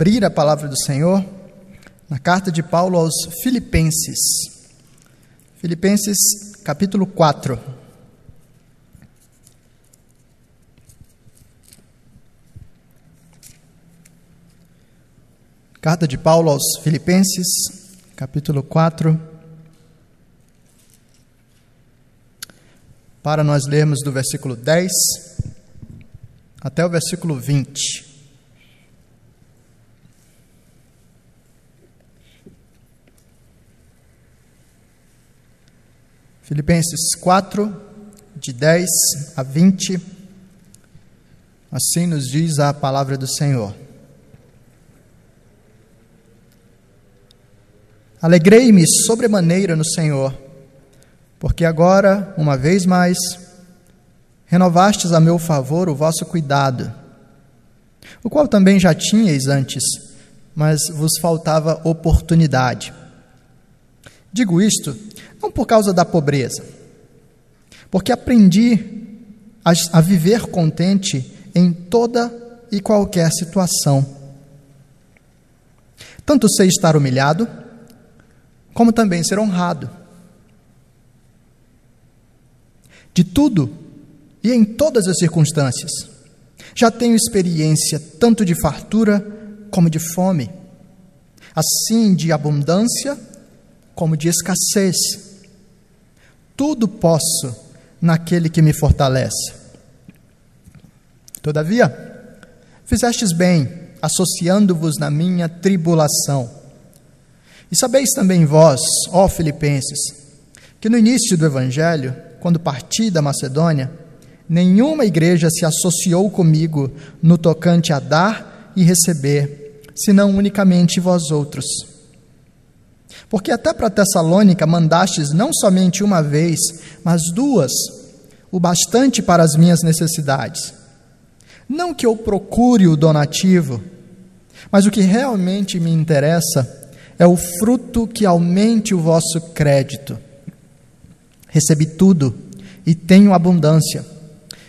abrir a palavra do Senhor na carta de Paulo aos Filipenses. Filipenses, capítulo 4. Carta de Paulo aos Filipenses, capítulo 4. Para nós lermos do versículo 10 até o versículo 20. Filipenses 4, de 10 a 20. Assim nos diz a palavra do Senhor. Alegrei-me sobremaneira no Senhor, porque agora, uma vez mais, renovastes a meu favor o vosso cuidado, o qual também já tinhais antes, mas vos faltava oportunidade. Digo isto não por causa da pobreza, porque aprendi a, a viver contente em toda e qualquer situação. Tanto sei estar humilhado, como também ser honrado. De tudo e em todas as circunstâncias. Já tenho experiência tanto de fartura como de fome, assim de abundância como de escassez. Tudo posso naquele que me fortalece. Todavia, fizestes bem, associando-vos na minha tribulação. E sabeis também vós, ó Filipenses, que no início do Evangelho, quando parti da Macedônia, nenhuma igreja se associou comigo no tocante a dar e receber, senão unicamente vós outros. Porque até para Tessalônica mandastes não somente uma vez, mas duas, o bastante para as minhas necessidades. Não que eu procure o donativo, mas o que realmente me interessa é o fruto que aumente o vosso crédito. Recebi tudo e tenho abundância.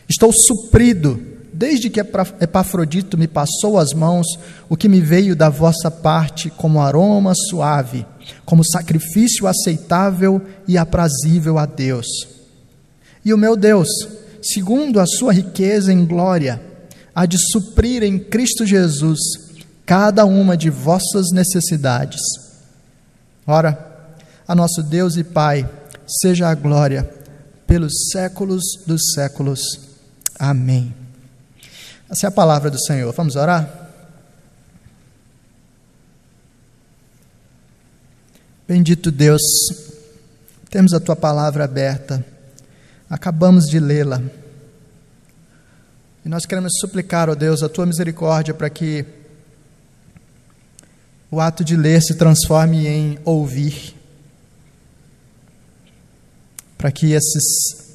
Estou suprido, desde que Epafrodito me passou as mãos o que me veio da vossa parte como aroma suave como sacrifício aceitável e aprazível a Deus. E o meu Deus, segundo a sua riqueza em glória, há de suprir em Cristo Jesus cada uma de vossas necessidades. Ora, a nosso Deus e Pai, seja a glória pelos séculos dos séculos. Amém. Essa é a palavra do Senhor. Vamos orar? Bendito Deus, temos a tua palavra aberta, acabamos de lê-la. E nós queremos suplicar, ó Deus, a tua misericórdia para que o ato de ler se transforme em ouvir. Para que esses,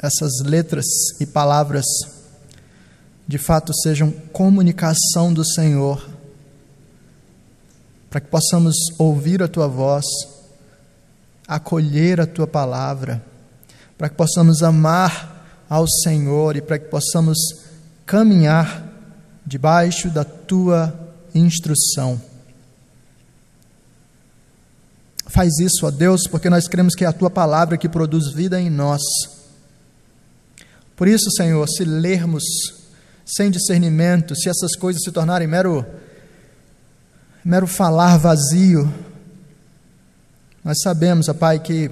essas letras e palavras de fato sejam comunicação do Senhor para que possamos ouvir a tua voz, acolher a tua palavra, para que possamos amar ao Senhor e para que possamos caminhar debaixo da tua instrução. Faz isso, ó Deus, porque nós cremos que é a tua palavra que produz vida em nós. Por isso, Senhor, se lermos sem discernimento, se essas coisas se tornarem mero mero falar vazio. Nós sabemos, ó Pai, que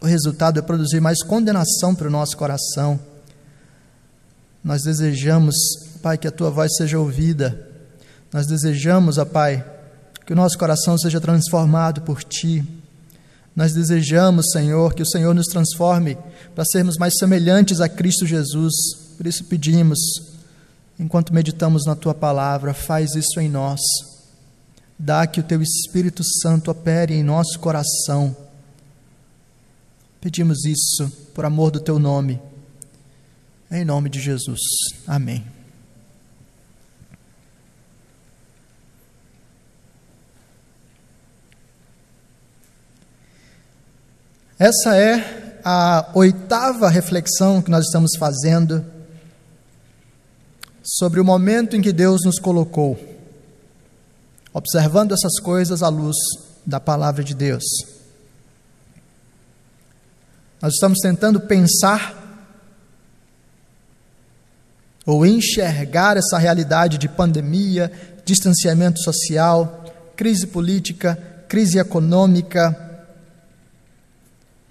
o resultado é produzir mais condenação para o nosso coração. Nós desejamos, Pai, que a tua voz seja ouvida. Nós desejamos, ó Pai, que o nosso coração seja transformado por ti. Nós desejamos, Senhor, que o Senhor nos transforme para sermos mais semelhantes a Cristo Jesus. Por isso pedimos, enquanto meditamos na tua palavra, faz isso em nós. Dá que o teu Espírito Santo opere em nosso coração. Pedimos isso por amor do teu nome. Em nome de Jesus. Amém. Essa é a oitava reflexão que nós estamos fazendo sobre o momento em que Deus nos colocou, observando essas coisas à luz da palavra de Deus. Nós estamos tentando pensar ou enxergar essa realidade de pandemia, distanciamento social, crise política, crise econômica,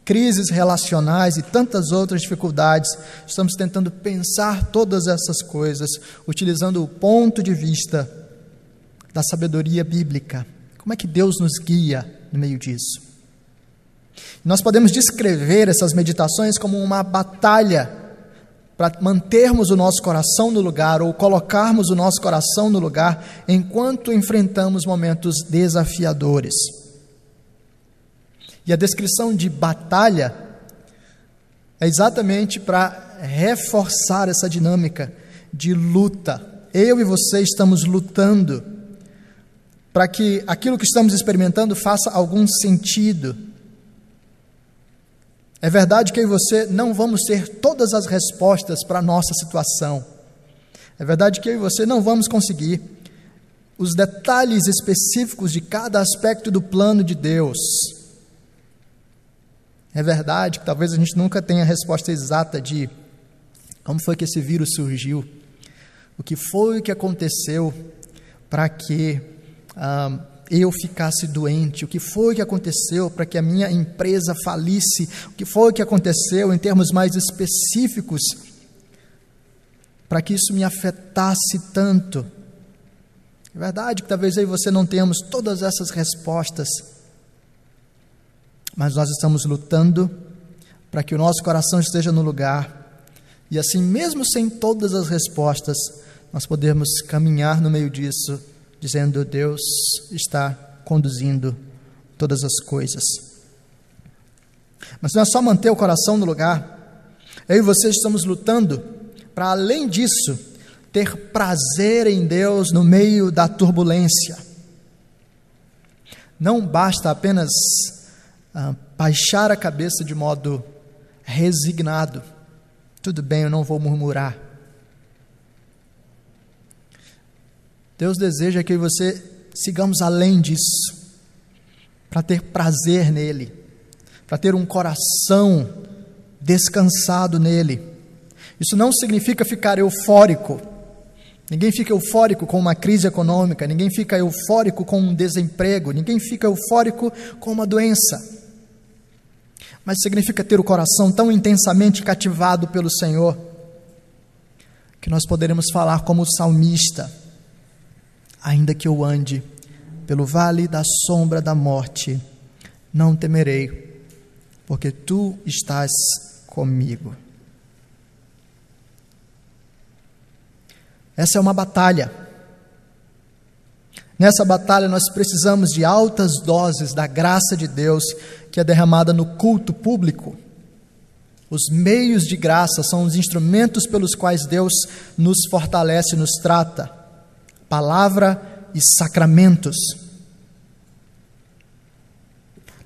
crises relacionais e tantas outras dificuldades. Estamos tentando pensar todas essas coisas utilizando o ponto de vista da sabedoria bíblica. Como é que Deus nos guia no meio disso? Nós podemos descrever essas meditações como uma batalha para mantermos o nosso coração no lugar ou colocarmos o nosso coração no lugar enquanto enfrentamos momentos desafiadores. E a descrição de batalha é exatamente para reforçar essa dinâmica de luta. Eu e você estamos lutando para que aquilo que estamos experimentando faça algum sentido é verdade que eu e você não vamos ter todas as respostas para a nossa situação. É verdade que eu e você não vamos conseguir os detalhes específicos de cada aspecto do plano de Deus. É verdade que talvez a gente nunca tenha a resposta exata de como foi que esse vírus surgiu, o que foi que aconteceu para que ah, eu ficasse doente, o que foi que aconteceu para que a minha empresa falisse, o que foi que aconteceu em termos mais específicos para que isso me afetasse tanto. É verdade que talvez aí você não tenhamos todas essas respostas, mas nós estamos lutando para que o nosso coração esteja no lugar e assim, mesmo sem todas as respostas, nós podemos caminhar no meio disso dizendo: Deus está conduzindo todas as coisas. Mas não é só manter o coração no lugar, eu e você estamos lutando para, além disso, ter prazer em Deus no meio da turbulência. Não basta apenas ah, baixar a cabeça de modo resignado. Tudo bem, eu não vou murmurar. Deus deseja que você sigamos além disso, para ter prazer nele, para ter um coração descansado nele. Isso não significa ficar eufórico. Ninguém fica eufórico com uma crise econômica, ninguém fica eufórico com um desemprego, ninguém fica eufórico com uma doença. Mas significa ter o coração tão intensamente cativado pelo Senhor, que nós poderemos falar como o salmista Ainda que eu ande pelo vale da sombra da morte, não temerei, porque tu estás comigo. Essa é uma batalha. Nessa batalha nós precisamos de altas doses da graça de Deus que é derramada no culto público. Os meios de graça são os instrumentos pelos quais Deus nos fortalece, nos trata palavra e sacramentos.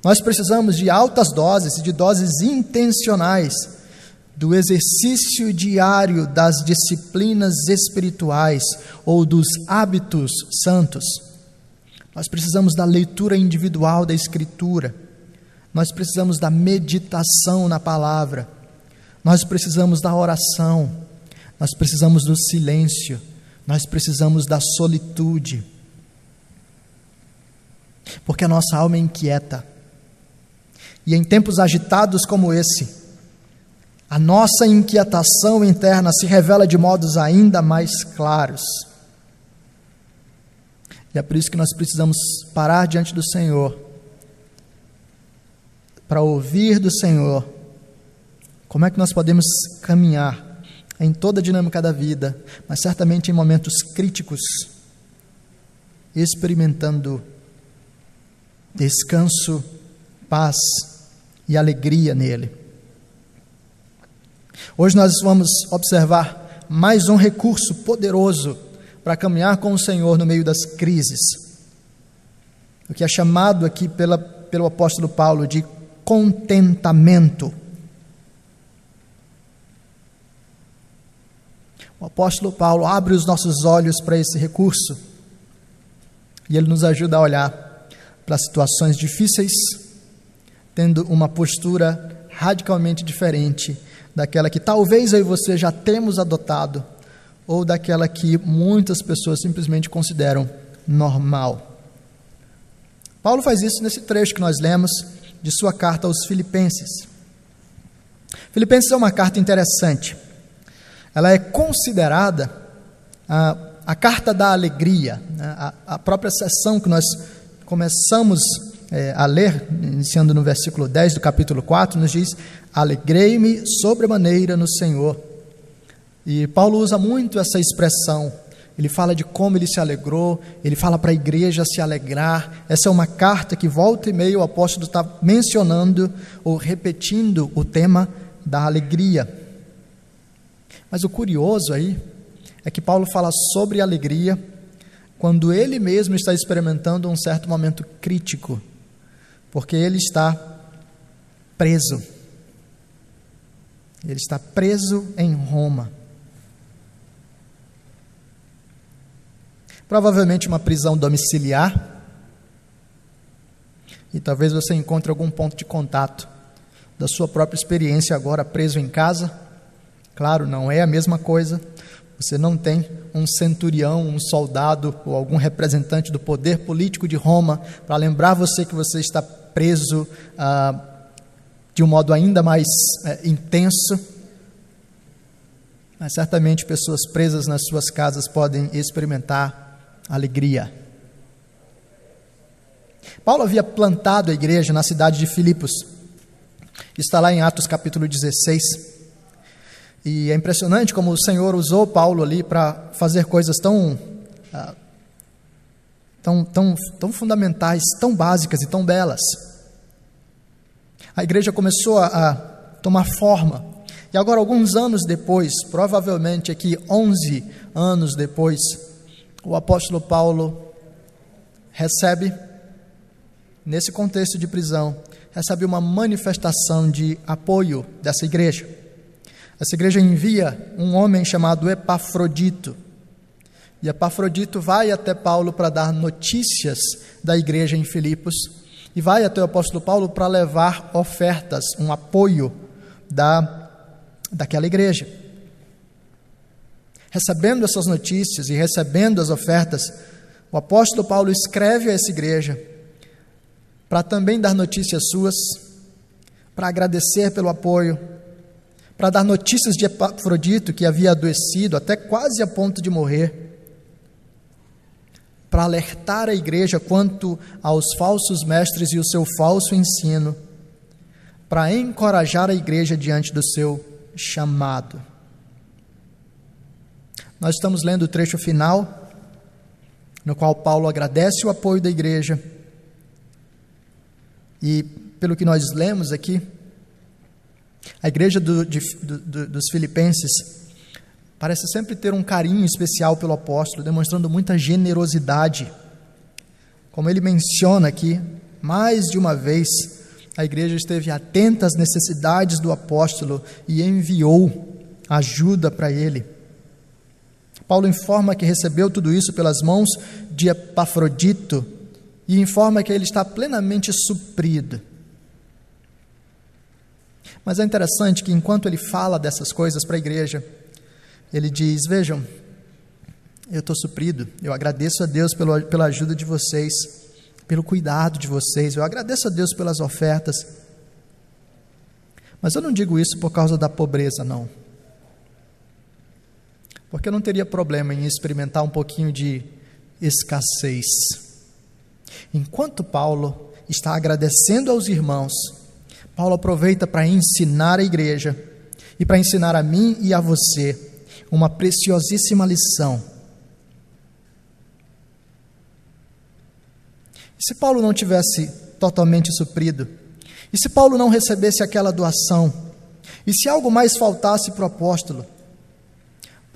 Nós precisamos de altas doses, de doses intencionais, do exercício diário das disciplinas espirituais ou dos hábitos santos. Nós precisamos da leitura individual da Escritura. Nós precisamos da meditação na palavra. Nós precisamos da oração. Nós precisamos do silêncio. Nós precisamos da solitude. Porque a nossa alma é inquieta. E em tempos agitados como esse, a nossa inquietação interna se revela de modos ainda mais claros. E é por isso que nós precisamos parar diante do Senhor, para ouvir do Senhor como é que nós podemos caminhar em toda a dinâmica da vida, mas certamente em momentos críticos, experimentando descanso, paz e alegria nele. Hoje nós vamos observar mais um recurso poderoso para caminhar com o Senhor no meio das crises. O que é chamado aqui pela, pelo apóstolo Paulo de contentamento. O apóstolo Paulo abre os nossos olhos para esse recurso e ele nos ajuda a olhar para situações difíceis, tendo uma postura radicalmente diferente daquela que talvez eu e você já temos adotado ou daquela que muitas pessoas simplesmente consideram normal. Paulo faz isso nesse trecho que nós lemos de sua carta aos Filipenses. Filipenses é uma carta interessante. Ela é considerada a, a carta da alegria, né? a, a, própria sessão que nós começamos é, a ler, iniciando no versículo 10 do capítulo 4, nos diz: Alegrei-me sobremaneira no Senhor. E Paulo usa muito essa expressão. Ele fala de como ele se alegrou, ele fala para a igreja se alegrar. Essa é uma carta que volta e meia o apóstolo está mencionando ou repetindo o tema da alegria. Mas o curioso aí é que Paulo fala sobre alegria quando ele mesmo está experimentando um certo momento crítico, porque ele está preso. Ele está preso em Roma. Provavelmente uma prisão domiciliar. E talvez você encontre algum ponto de contato da sua própria experiência agora preso em casa. Claro, não é a mesma coisa. Você não tem um centurião, um soldado ou algum representante do poder político de Roma para lembrar você que você está preso ah, de um modo ainda mais eh, intenso. Mas certamente pessoas presas nas suas casas podem experimentar alegria. Paulo havia plantado a igreja na cidade de Filipos. Está lá em Atos capítulo 16. E é impressionante como o Senhor usou Paulo ali para fazer coisas tão, ah, tão, tão, tão fundamentais, tão básicas e tão belas. A igreja começou a, a tomar forma. E agora, alguns anos depois, provavelmente aqui 11 anos depois, o apóstolo Paulo recebe, nesse contexto de prisão, recebe uma manifestação de apoio dessa igreja. Essa igreja envia um homem chamado Epafrodito. E Epafrodito vai até Paulo para dar notícias da igreja em Filipos e vai até o apóstolo Paulo para levar ofertas, um apoio da, daquela igreja. Recebendo essas notícias e recebendo as ofertas, o apóstolo Paulo escreve a essa igreja para também dar notícias suas, para agradecer pelo apoio, para dar notícias de Epafrodito, que havia adoecido até quase a ponto de morrer, para alertar a igreja quanto aos falsos mestres e o seu falso ensino, para encorajar a igreja diante do seu chamado. Nós estamos lendo o trecho final, no qual Paulo agradece o apoio da igreja e pelo que nós lemos aqui, a igreja do, de, do, dos Filipenses parece sempre ter um carinho especial pelo apóstolo, demonstrando muita generosidade. Como ele menciona aqui, mais de uma vez, a igreja esteve atenta às necessidades do apóstolo e enviou ajuda para ele. Paulo informa que recebeu tudo isso pelas mãos de Epafrodito, e informa que ele está plenamente suprido. Mas é interessante que enquanto ele fala dessas coisas para a igreja, ele diz: Vejam, eu estou suprido, eu agradeço a Deus pelo, pela ajuda de vocês, pelo cuidado de vocês, eu agradeço a Deus pelas ofertas. Mas eu não digo isso por causa da pobreza, não. Porque eu não teria problema em experimentar um pouquinho de escassez. Enquanto Paulo está agradecendo aos irmãos, Paulo aproveita para ensinar a igreja e para ensinar a mim e a você uma preciosíssima lição. E se Paulo não tivesse totalmente suprido, e se Paulo não recebesse aquela doação, e se algo mais faltasse para o apóstolo,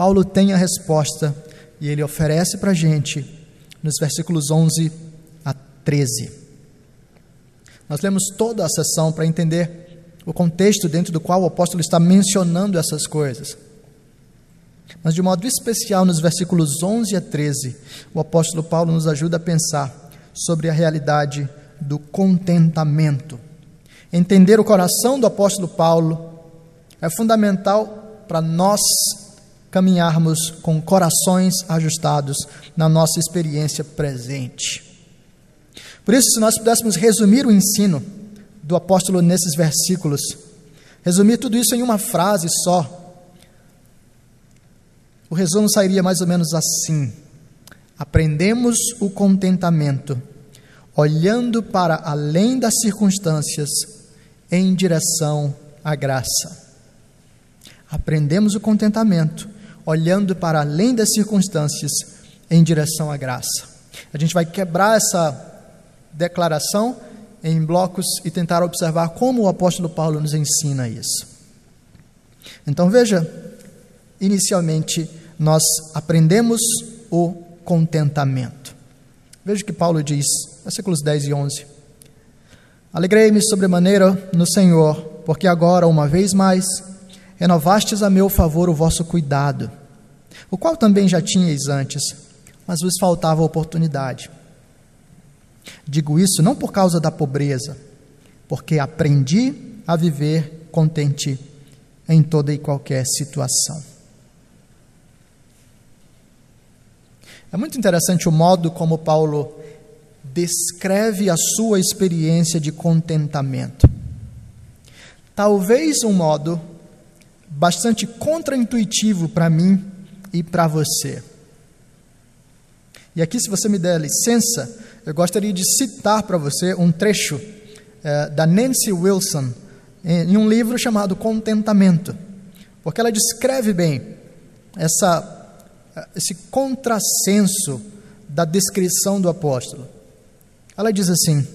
Paulo tem a resposta e ele oferece para a gente nos versículos 11 13. Nós lemos toda a sessão para entender o contexto dentro do qual o apóstolo está mencionando essas coisas. Mas de modo especial nos versículos 11 a 13, o apóstolo Paulo nos ajuda a pensar sobre a realidade do contentamento. Entender o coração do apóstolo Paulo é fundamental para nós caminharmos com corações ajustados na nossa experiência presente. Por isso, se nós pudéssemos resumir o ensino do apóstolo nesses versículos, resumir tudo isso em uma frase só, o resumo sairia mais ou menos assim: aprendemos o contentamento, olhando para além das circunstâncias, em direção à graça. Aprendemos o contentamento, olhando para além das circunstâncias, em direção à graça. A gente vai quebrar essa declaração em blocos e tentar observar como o apóstolo Paulo nos ensina isso. Então veja, inicialmente, nós aprendemos o contentamento. Veja o que Paulo diz, versículos 10 e 11. Alegrei-me sobremaneira no Senhor, porque agora, uma vez mais, renovastes a meu favor o vosso cuidado, o qual também já tinhais antes, mas vos faltava oportunidade. Digo isso não por causa da pobreza, porque aprendi a viver contente em toda e qualquer situação. É muito interessante o modo como Paulo descreve a sua experiência de contentamento. Talvez um modo bastante contraintuitivo para mim e para você. E aqui, se você me der licença, eu gostaria de citar para você um trecho eh, da Nancy Wilson em, em um livro chamado Contentamento, porque ela descreve bem essa esse contrassenso da descrição do apóstolo. Ela diz assim: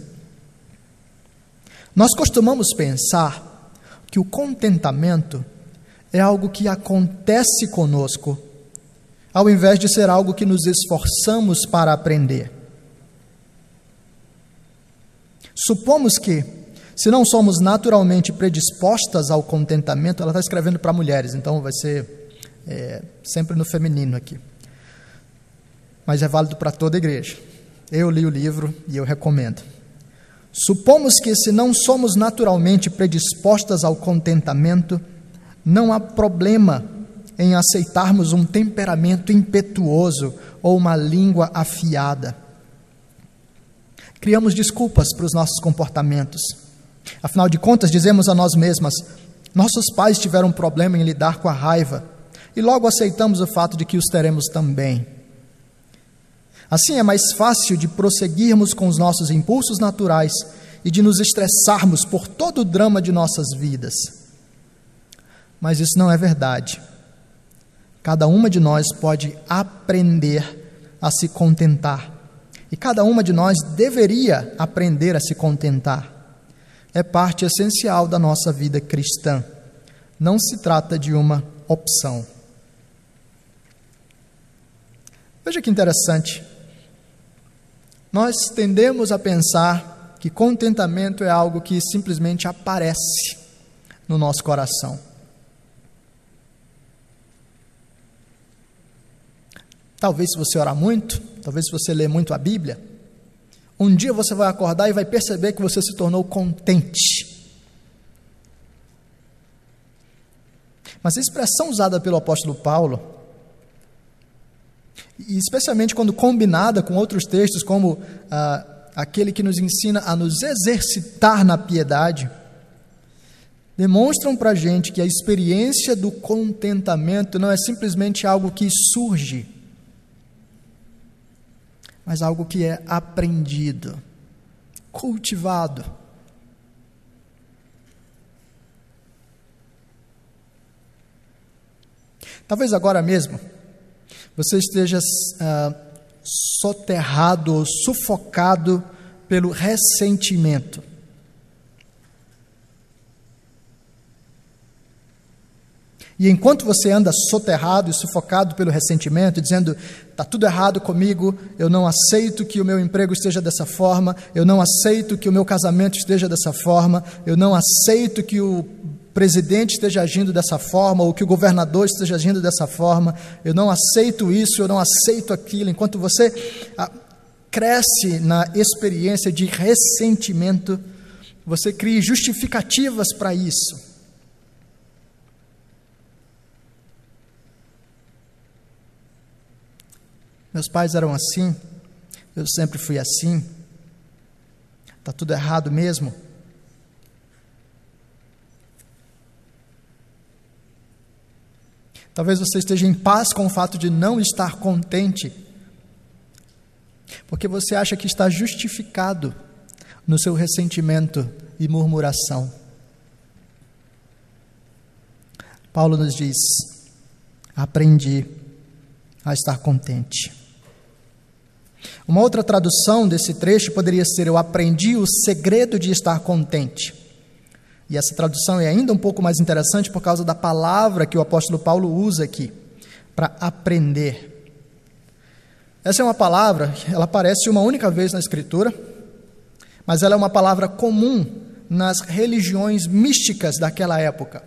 Nós costumamos pensar que o contentamento é algo que acontece conosco, ao invés de ser algo que nos esforçamos para aprender. Supomos que, se não somos naturalmente predispostas ao contentamento, ela está escrevendo para mulheres, então vai ser é, sempre no feminino aqui. Mas é válido para toda a igreja. Eu li o livro e eu recomendo. Supomos que, se não somos naturalmente predispostas ao contentamento, não há problema em aceitarmos um temperamento impetuoso ou uma língua afiada. Criamos desculpas para os nossos comportamentos. Afinal de contas, dizemos a nós mesmas: nossos pais tiveram problema em lidar com a raiva e logo aceitamos o fato de que os teremos também. Assim é mais fácil de prosseguirmos com os nossos impulsos naturais e de nos estressarmos por todo o drama de nossas vidas. Mas isso não é verdade. Cada uma de nós pode aprender a se contentar. E cada uma de nós deveria aprender a se contentar. É parte essencial da nossa vida cristã. Não se trata de uma opção. Veja que interessante. Nós tendemos a pensar que contentamento é algo que simplesmente aparece no nosso coração. Talvez se você orar muito, talvez se você ler muito a Bíblia, um dia você vai acordar e vai perceber que você se tornou contente. Mas a expressão usada pelo apóstolo Paulo e especialmente quando combinada com outros textos, como ah, aquele que nos ensina a nos exercitar na piedade, demonstram para a gente que a experiência do contentamento não é simplesmente algo que surge, mas algo que é aprendido, cultivado. Talvez agora mesmo você esteja uh, soterrado ou sufocado pelo ressentimento. E enquanto você anda soterrado e sufocado pelo ressentimento, dizendo: está tudo errado comigo, eu não aceito que o meu emprego esteja dessa forma, eu não aceito que o meu casamento esteja dessa forma, eu não aceito que o presidente esteja agindo dessa forma, ou que o governador esteja agindo dessa forma. Eu não aceito isso, eu não aceito aquilo. Enquanto você ah, cresce na experiência de ressentimento, você cria justificativas para isso. Meus pais eram assim, eu sempre fui assim. Está tudo errado mesmo. Talvez você esteja em paz com o fato de não estar contente, porque você acha que está justificado no seu ressentimento e murmuração. Paulo nos diz: aprendi a estar contente. Uma outra tradução desse trecho poderia ser: Eu aprendi o segredo de estar contente. E essa tradução é ainda um pouco mais interessante por causa da palavra que o apóstolo Paulo usa aqui, para aprender. Essa é uma palavra, ela aparece uma única vez na Escritura, mas ela é uma palavra comum nas religiões místicas daquela época.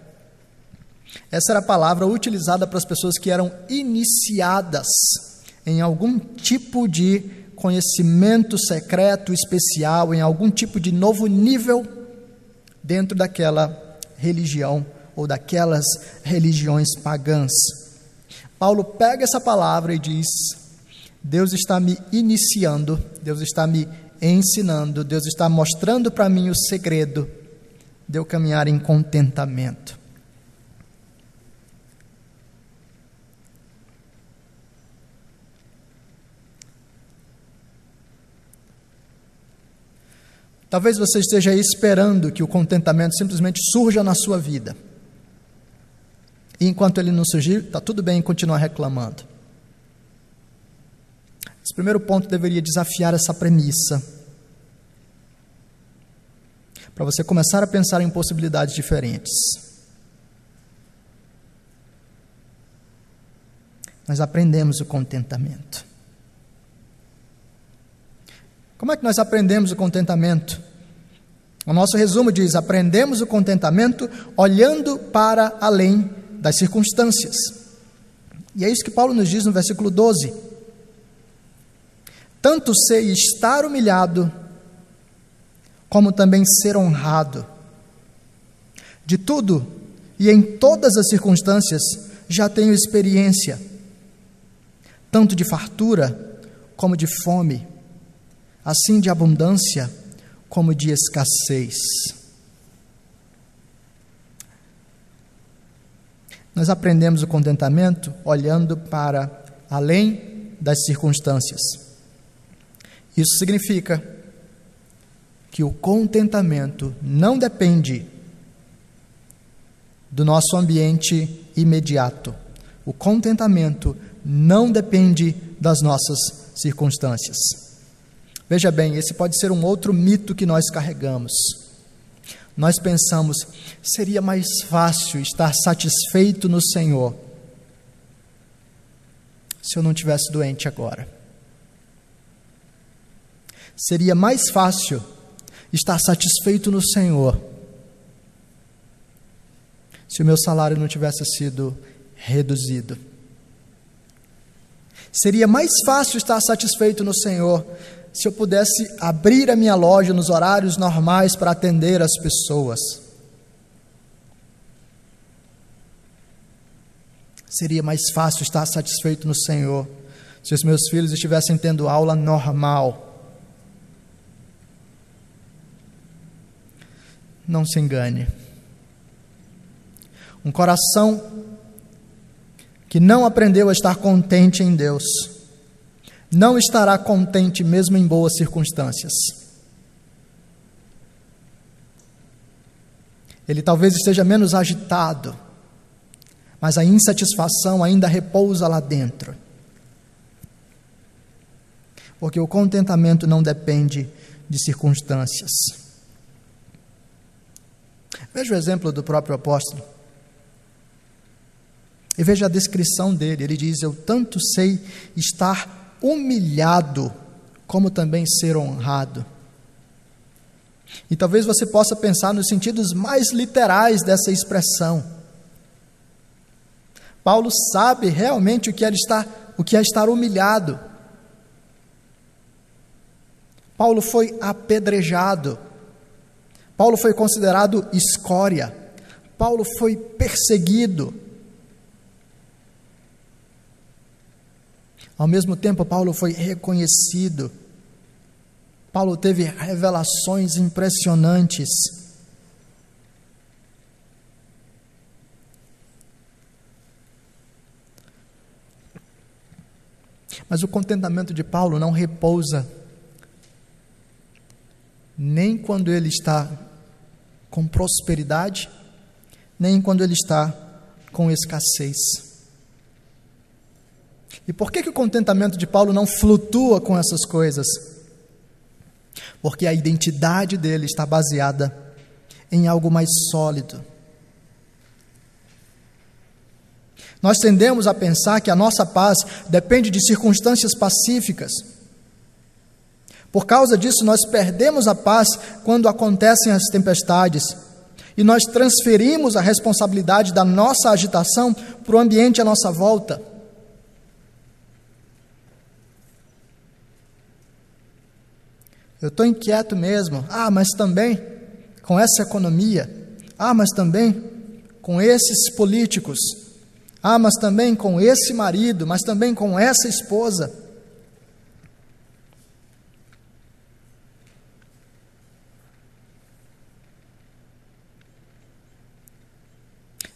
Essa era a palavra utilizada para as pessoas que eram iniciadas em algum tipo de conhecimento secreto especial, em algum tipo de novo nível dentro daquela religião ou daquelas religiões pagãs. Paulo pega essa palavra e diz: Deus está me iniciando, Deus está me ensinando, Deus está mostrando para mim o segredo de eu caminhar em contentamento. Talvez você esteja aí esperando que o contentamento simplesmente surja na sua vida. E enquanto ele não surgir, está tudo bem em continuar reclamando. Esse primeiro ponto deveria desafiar essa premissa. Para você começar a pensar em possibilidades diferentes. Nós aprendemos o contentamento. Como é que nós aprendemos o contentamento? O nosso resumo diz: aprendemos o contentamento olhando para além das circunstâncias. E é isso que Paulo nos diz no versículo 12. Tanto sei estar humilhado, como também ser honrado. De tudo e em todas as circunstâncias já tenho experiência, tanto de fartura como de fome assim de abundância como de escassez. Nós aprendemos o contentamento olhando para além das circunstâncias. Isso significa que o contentamento não depende do nosso ambiente imediato. O contentamento não depende das nossas circunstâncias. Veja bem, esse pode ser um outro mito que nós carregamos. Nós pensamos, seria mais fácil estar satisfeito no Senhor se eu não tivesse doente agora. Seria mais fácil estar satisfeito no Senhor se o meu salário não tivesse sido reduzido. Seria mais fácil estar satisfeito no Senhor se eu pudesse abrir a minha loja nos horários normais para atender as pessoas. Seria mais fácil estar satisfeito no Senhor se os meus filhos estivessem tendo aula normal. Não se engane. Um coração que não aprendeu a estar contente em Deus não estará contente mesmo em boas circunstâncias. Ele talvez esteja menos agitado, mas a insatisfação ainda repousa lá dentro. Porque o contentamento não depende de circunstâncias. Veja o exemplo do próprio apóstolo. E veja a descrição dele. Ele diz: Eu tanto sei estar humilhado, como também ser honrado. E talvez você possa pensar nos sentidos mais literais dessa expressão. Paulo sabe realmente o que é estar, o que é estar humilhado. Paulo foi apedrejado. Paulo foi considerado escória. Paulo foi perseguido. Ao mesmo tempo, Paulo foi reconhecido. Paulo teve revelações impressionantes. Mas o contentamento de Paulo não repousa nem quando ele está com prosperidade, nem quando ele está com escassez. E por que, que o contentamento de Paulo não flutua com essas coisas? Porque a identidade dele está baseada em algo mais sólido. Nós tendemos a pensar que a nossa paz depende de circunstâncias pacíficas. Por causa disso, nós perdemos a paz quando acontecem as tempestades e nós transferimos a responsabilidade da nossa agitação para o ambiente à nossa volta. Eu estou inquieto mesmo. Ah, mas também com essa economia. Ah, mas também com esses políticos. Ah, mas também com esse marido, mas também com essa esposa.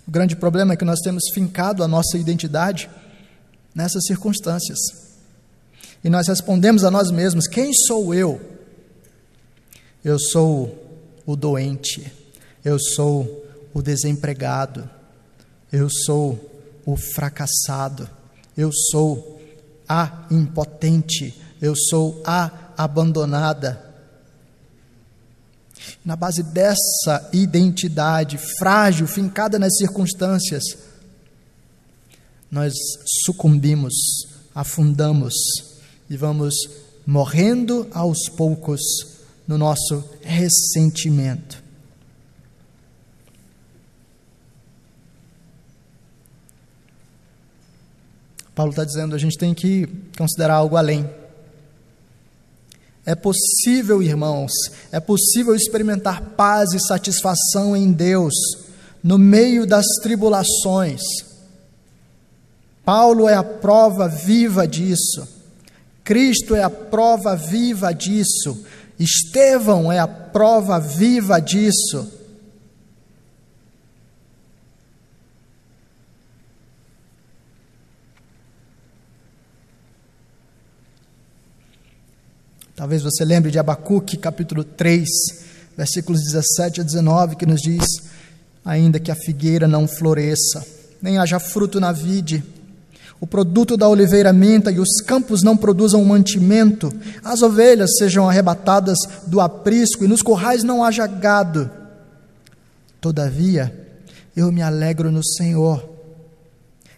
O grande problema é que nós temos fincado a nossa identidade nessas circunstâncias. E nós respondemos a nós mesmos: quem sou eu? Eu sou o doente, eu sou o desempregado, eu sou o fracassado, eu sou a impotente, eu sou a abandonada. Na base dessa identidade frágil, fincada nas circunstâncias, nós sucumbimos, afundamos e vamos morrendo aos poucos no nosso ressentimento. Paulo está dizendo, a gente tem que considerar algo além. É possível, irmãos, é possível experimentar paz e satisfação em Deus no meio das tribulações. Paulo é a prova viva disso. Cristo é a prova viva disso. Estevão é a prova viva disso. Talvez você lembre de Abacuque, capítulo 3, versículos 17 a 19, que nos diz: Ainda que a figueira não floresça, nem haja fruto na vide, o produto da oliveira minta e os campos não produzam mantimento, as ovelhas sejam arrebatadas do aprisco e nos currais não haja gado. Todavia, eu me alegro no Senhor,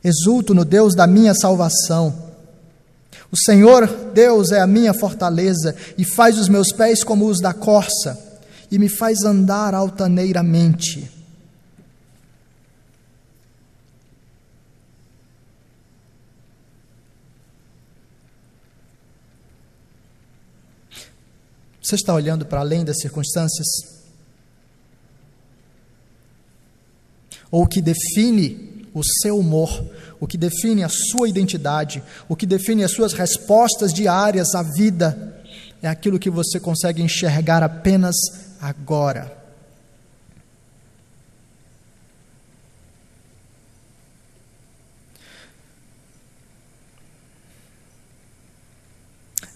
exulto no Deus da minha salvação. O Senhor Deus é a minha fortaleza e faz os meus pés como os da corça e me faz andar altaneiramente. Você está olhando para além das circunstâncias? Ou o que define o seu humor o que define a sua identidade, o que define as suas respostas diárias à vida, é aquilo que você consegue enxergar apenas agora.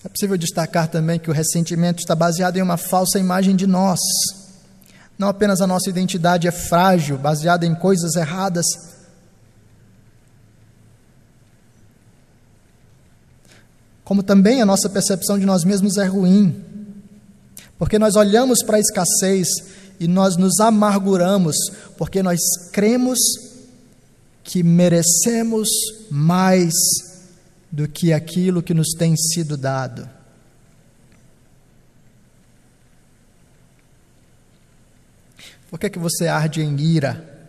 É possível destacar também que o ressentimento está baseado em uma falsa imagem de nós. Não apenas a nossa identidade é frágil, baseada em coisas erradas, como também a nossa percepção de nós mesmos é ruim, porque nós olhamos para a escassez e nós nos amarguramos, porque nós cremos que merecemos mais do que aquilo que nos tem sido dado. Por que, é que você arde em ira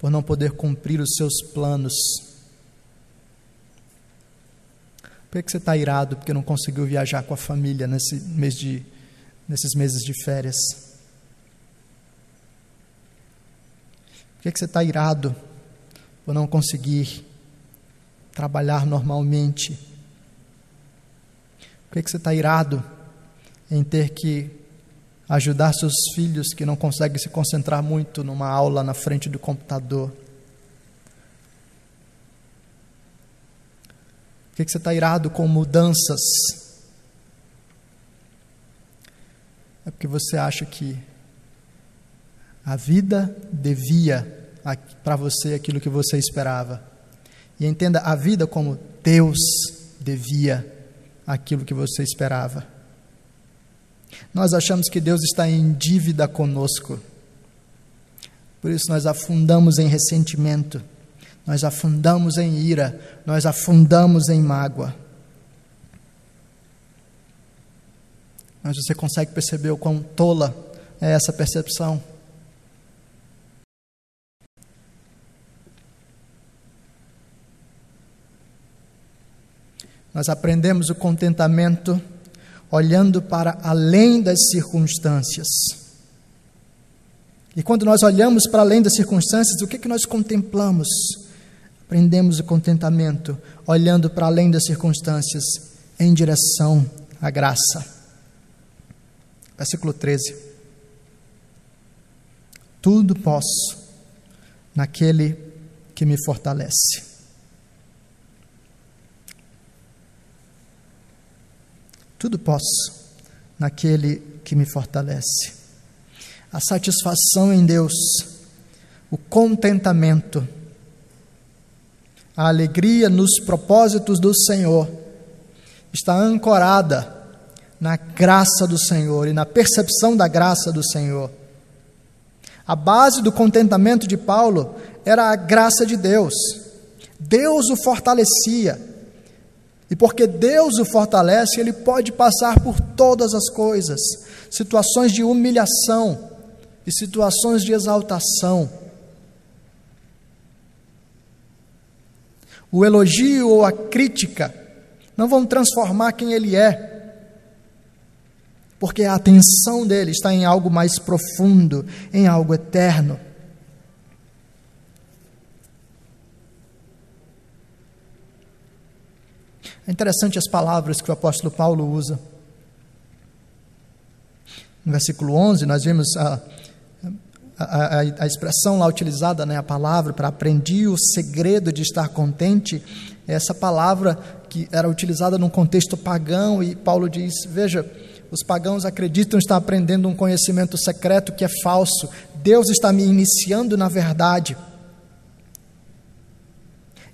por não poder cumprir os seus planos? Por que, é que você está irado porque não conseguiu viajar com a família nesse mês de, nesses meses de férias? Por que, é que você está irado por não conseguir trabalhar normalmente? Por que, você está irado em ter que ajudar seus filhos que não conseguem se concentrar muito numa aula na frente do computador? Por que você está irado com mudanças? É porque você acha que a vida devia para você aquilo que você esperava. E entenda a vida como Deus devia aquilo que você esperava. Nós achamos que Deus está em dívida conosco. Por isso nós afundamos em ressentimento, nós afundamos em ira, nós afundamos em mágoa. Mas você consegue perceber o quão tola é essa percepção? Nós aprendemos o contentamento olhando para além das circunstâncias. E quando nós olhamos para além das circunstâncias, o que, que nós contemplamos? Aprendemos o contentamento olhando para além das circunstâncias em direção à graça. Versículo 13. Tudo posso naquele que me fortalece. Tudo posso naquele que me fortalece. A satisfação em Deus, o contentamento, a alegria nos propósitos do Senhor está ancorada na graça do Senhor e na percepção da graça do Senhor. A base do contentamento de Paulo era a graça de Deus. Deus o fortalecia. E porque Deus o fortalece, ele pode passar por todas as coisas, situações de humilhação e situações de exaltação. O elogio ou a crítica não vão transformar quem ele é, porque a atenção dele está em algo mais profundo, em algo eterno. É interessante as palavras que o apóstolo Paulo usa. No versículo 11, nós vemos a, a, a, a expressão lá utilizada, né, a palavra para aprendi o segredo de estar contente, é essa palavra que era utilizada num contexto pagão, e Paulo diz: Veja, os pagãos acreditam estar aprendendo um conhecimento secreto que é falso, Deus está me iniciando na verdade.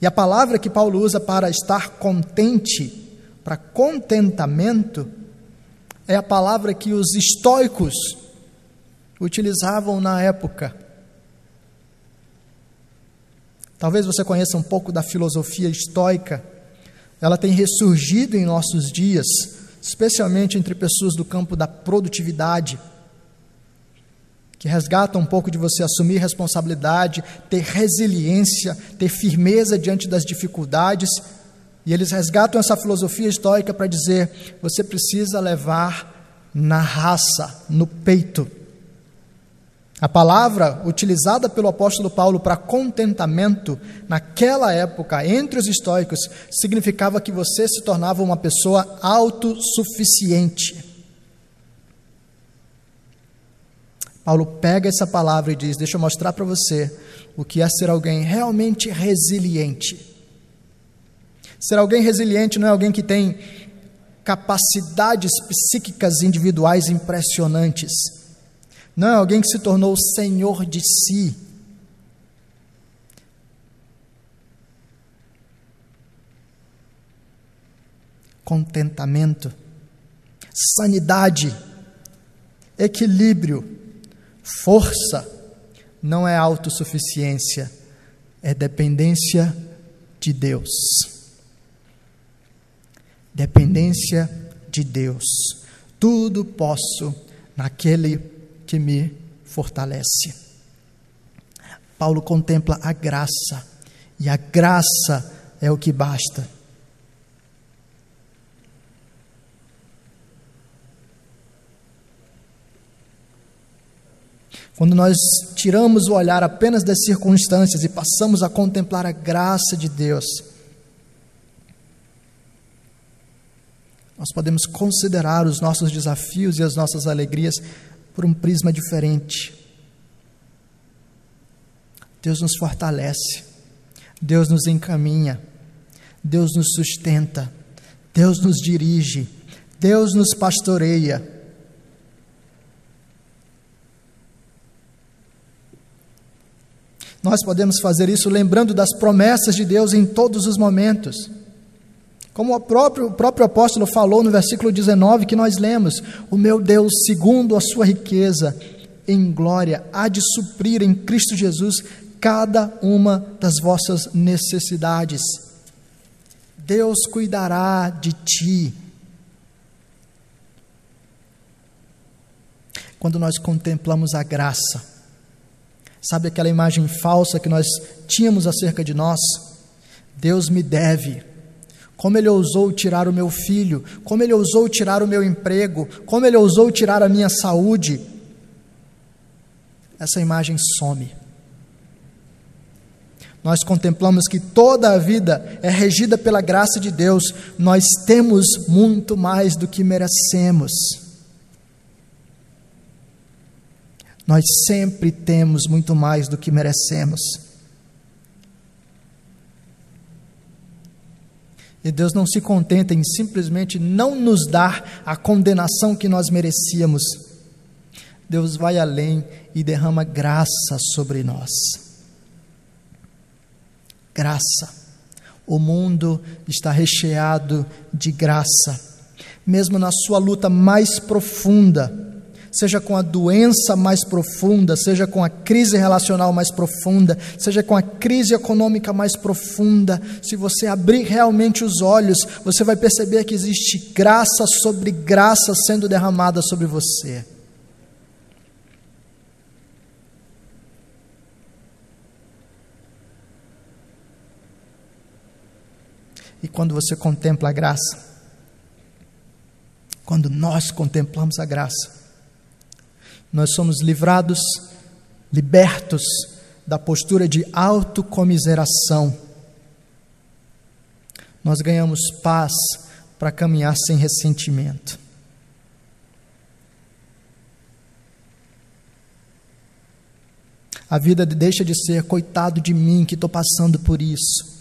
E a palavra que Paulo usa para estar contente, para contentamento, é a palavra que os estoicos utilizavam na época. Talvez você conheça um pouco da filosofia estoica. Ela tem ressurgido em nossos dias, especialmente entre pessoas do campo da produtividade que resgata um pouco de você assumir responsabilidade, ter resiliência, ter firmeza diante das dificuldades. E eles resgatam essa filosofia estoica para dizer: você precisa levar na raça, no peito. A palavra utilizada pelo apóstolo Paulo para contentamento, naquela época, entre os estoicos, significava que você se tornava uma pessoa autossuficiente. Paulo pega essa palavra e diz: Deixa eu mostrar para você o que é ser alguém realmente resiliente. Ser alguém resiliente não é alguém que tem capacidades psíquicas individuais impressionantes. Não é alguém que se tornou senhor de si. Contentamento, sanidade, equilíbrio, Força não é autossuficiência, é dependência de Deus. Dependência de Deus. Tudo posso naquele que me fortalece. Paulo contempla a graça, e a graça é o que basta. Quando nós tiramos o olhar apenas das circunstâncias e passamos a contemplar a graça de Deus, nós podemos considerar os nossos desafios e as nossas alegrias por um prisma diferente. Deus nos fortalece, Deus nos encaminha, Deus nos sustenta, Deus nos dirige, Deus nos pastoreia. Nós podemos fazer isso lembrando das promessas de Deus em todos os momentos. Como o próprio, o próprio apóstolo falou no versículo 19 que nós lemos: O meu Deus, segundo a sua riqueza em glória, há de suprir em Cristo Jesus cada uma das vossas necessidades. Deus cuidará de ti. Quando nós contemplamos a graça, sabe aquela imagem falsa que nós tínhamos acerca de nós? Deus me deve como ele ousou tirar o meu filho, como ele ousou tirar o meu emprego, como ele ousou tirar a minha saúde. Essa imagem some. Nós contemplamos que toda a vida é regida pela graça de Deus, nós temos muito mais do que merecemos. Nós sempre temos muito mais do que merecemos. E Deus não se contenta em simplesmente não nos dar a condenação que nós merecíamos. Deus vai além e derrama graça sobre nós. Graça. O mundo está recheado de graça. Mesmo na sua luta mais profunda, seja com a doença mais profunda, seja com a crise relacional mais profunda, seja com a crise econômica mais profunda, se você abrir realmente os olhos, você vai perceber que existe graça sobre graça sendo derramada sobre você. E quando você contempla a graça, quando nós contemplamos a graça, nós somos livrados, libertos da postura de autocomiseração. Nós ganhamos paz para caminhar sem ressentimento. A vida deixa de ser coitado de mim que estou passando por isso.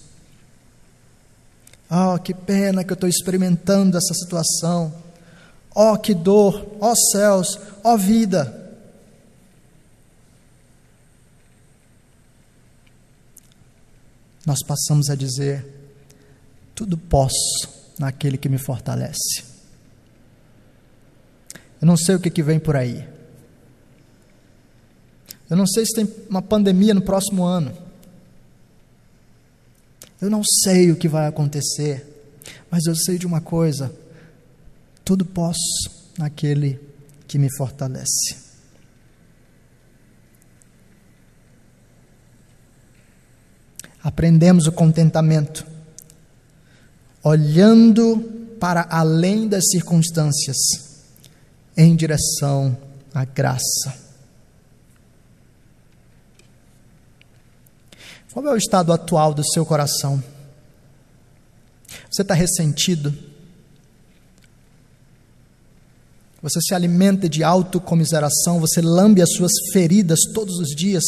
Oh, que pena que eu estou experimentando essa situação. Oh, que dor, ó oh, céus, ó oh, vida. nós passamos a dizer: tudo posso naquele que me fortalece. Eu não sei o que, que vem por aí. Eu não sei se tem uma pandemia no próximo ano. Eu não sei o que vai acontecer, mas eu sei de uma coisa: tudo posso naquele que me fortalece. aprendemos o contentamento, olhando para além das circunstâncias, em direção à graça. Qual é o estado atual do seu coração? Você está ressentido? Você se alimenta de autocomiseração? Você lambe as suas feridas todos os dias?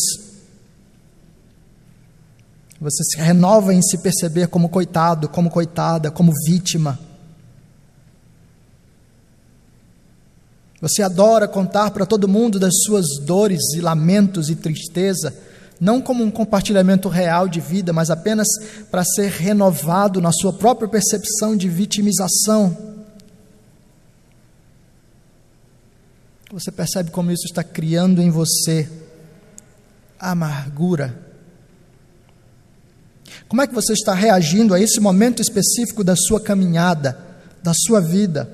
Você se renova em se perceber como coitado, como coitada, como vítima. Você adora contar para todo mundo das suas dores e lamentos e tristeza, não como um compartilhamento real de vida, mas apenas para ser renovado na sua própria percepção de vitimização. Você percebe como isso está criando em você amargura, como é que você está reagindo a esse momento específico da sua caminhada, da sua vida?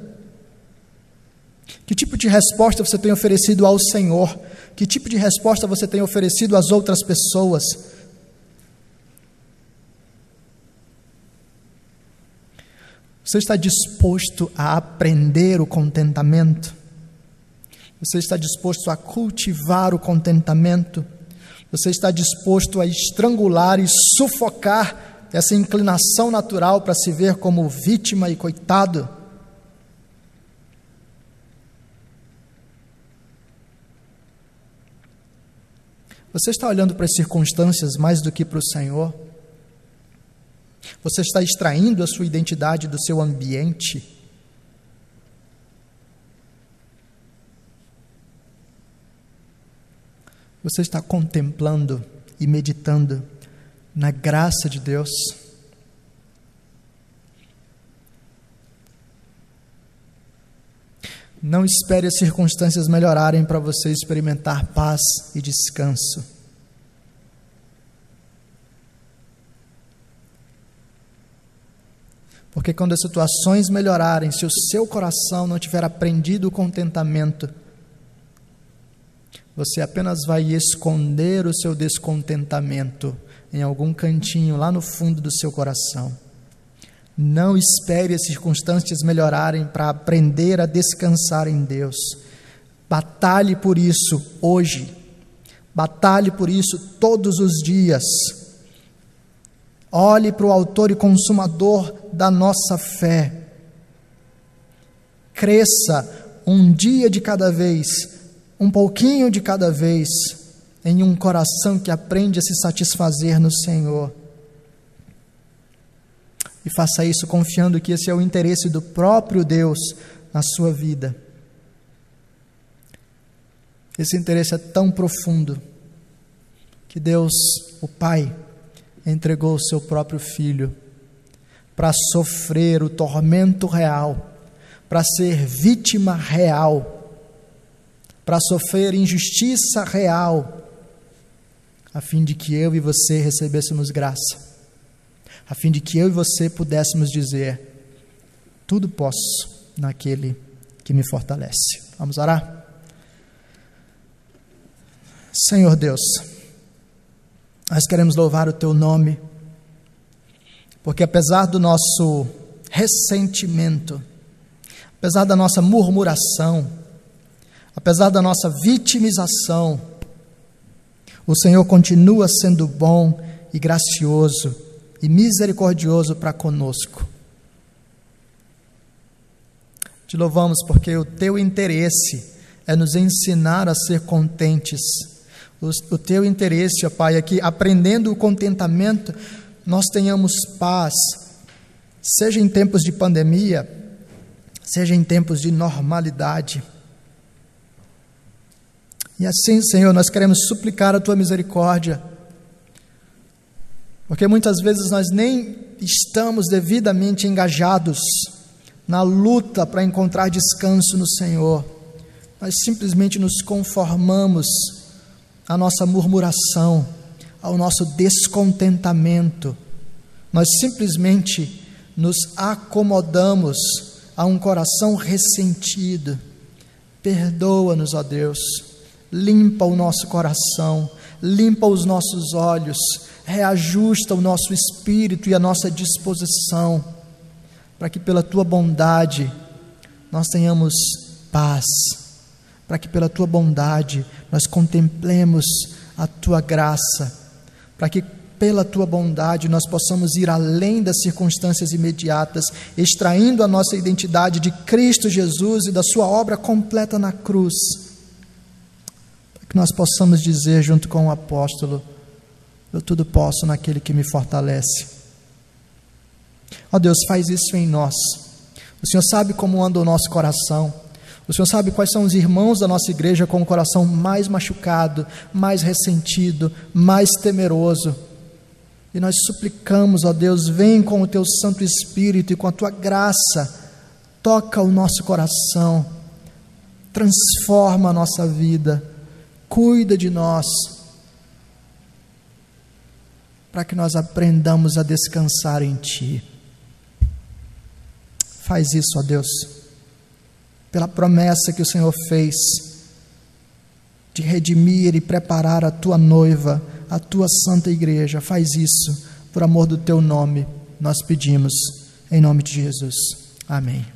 Que tipo de resposta você tem oferecido ao Senhor Que tipo de resposta você tem oferecido às outras pessoas? Você está disposto a aprender o contentamento? Você está disposto a cultivar o contentamento? Você está disposto a estrangular e sufocar essa inclinação natural para se ver como vítima e coitado? Você está olhando para as circunstâncias mais do que para o Senhor? Você está extraindo a sua identidade do seu ambiente? Você está contemplando e meditando na graça de Deus? Não espere as circunstâncias melhorarem para você experimentar paz e descanso. Porque quando as situações melhorarem, se o seu coração não tiver aprendido o contentamento, você apenas vai esconder o seu descontentamento em algum cantinho lá no fundo do seu coração. Não espere as circunstâncias melhorarem para aprender a descansar em Deus. Batalhe por isso hoje. Batalhe por isso todos os dias. Olhe para o Autor e Consumador da nossa fé. Cresça um dia de cada vez um pouquinho de cada vez, em um coração que aprende a se satisfazer no Senhor. E faça isso confiando que esse é o interesse do próprio Deus na sua vida. Esse interesse é tão profundo que Deus, o Pai, entregou o seu próprio filho para sofrer o tormento real, para ser vítima real para sofrer injustiça real, a fim de que eu e você recebêssemos graça, a fim de que eu e você pudéssemos dizer: tudo posso naquele que me fortalece. Vamos orar? Senhor Deus, nós queremos louvar o Teu nome, porque apesar do nosso ressentimento, apesar da nossa murmuração, Apesar da nossa vitimização, o Senhor continua sendo bom e gracioso e misericordioso para conosco. Te louvamos porque o teu interesse é nos ensinar a ser contentes. O, teu interesse, ó Pai, é que aprendendo o contentamento, nós tenhamos paz, seja em tempos de pandemia, seja em tempos de normalidade. E assim, Senhor, nós queremos suplicar a tua misericórdia, porque muitas vezes nós nem estamos devidamente engajados na luta para encontrar descanso no Senhor, nós simplesmente nos conformamos à nossa murmuração, ao nosso descontentamento, nós simplesmente nos acomodamos a um coração ressentido. Perdoa-nos, ó Deus limpa o nosso coração, limpa os nossos olhos, reajusta o nosso espírito e a nossa disposição, para que pela tua bondade nós tenhamos paz, para que pela tua bondade nós contemplemos a tua graça, para que pela tua bondade nós possamos ir além das circunstâncias imediatas, extraindo a nossa identidade de Cristo Jesus e da sua obra completa na cruz que nós possamos dizer, junto com o apóstolo: Eu tudo posso naquele que me fortalece. Ó Deus, faz isso em nós. O Senhor sabe como anda o nosso coração. O Senhor sabe quais são os irmãos da nossa igreja com o coração mais machucado, mais ressentido, mais temeroso. E nós suplicamos, ó Deus, vem com o teu Santo Espírito e com a tua graça, toca o nosso coração, transforma a nossa vida cuida de nós, para que nós aprendamos a descansar em Ti. Faz isso, ó Deus, pela promessa que o Senhor fez de redimir e preparar a tua noiva, a tua santa igreja. Faz isso por amor do teu nome, nós pedimos, em nome de Jesus. Amém.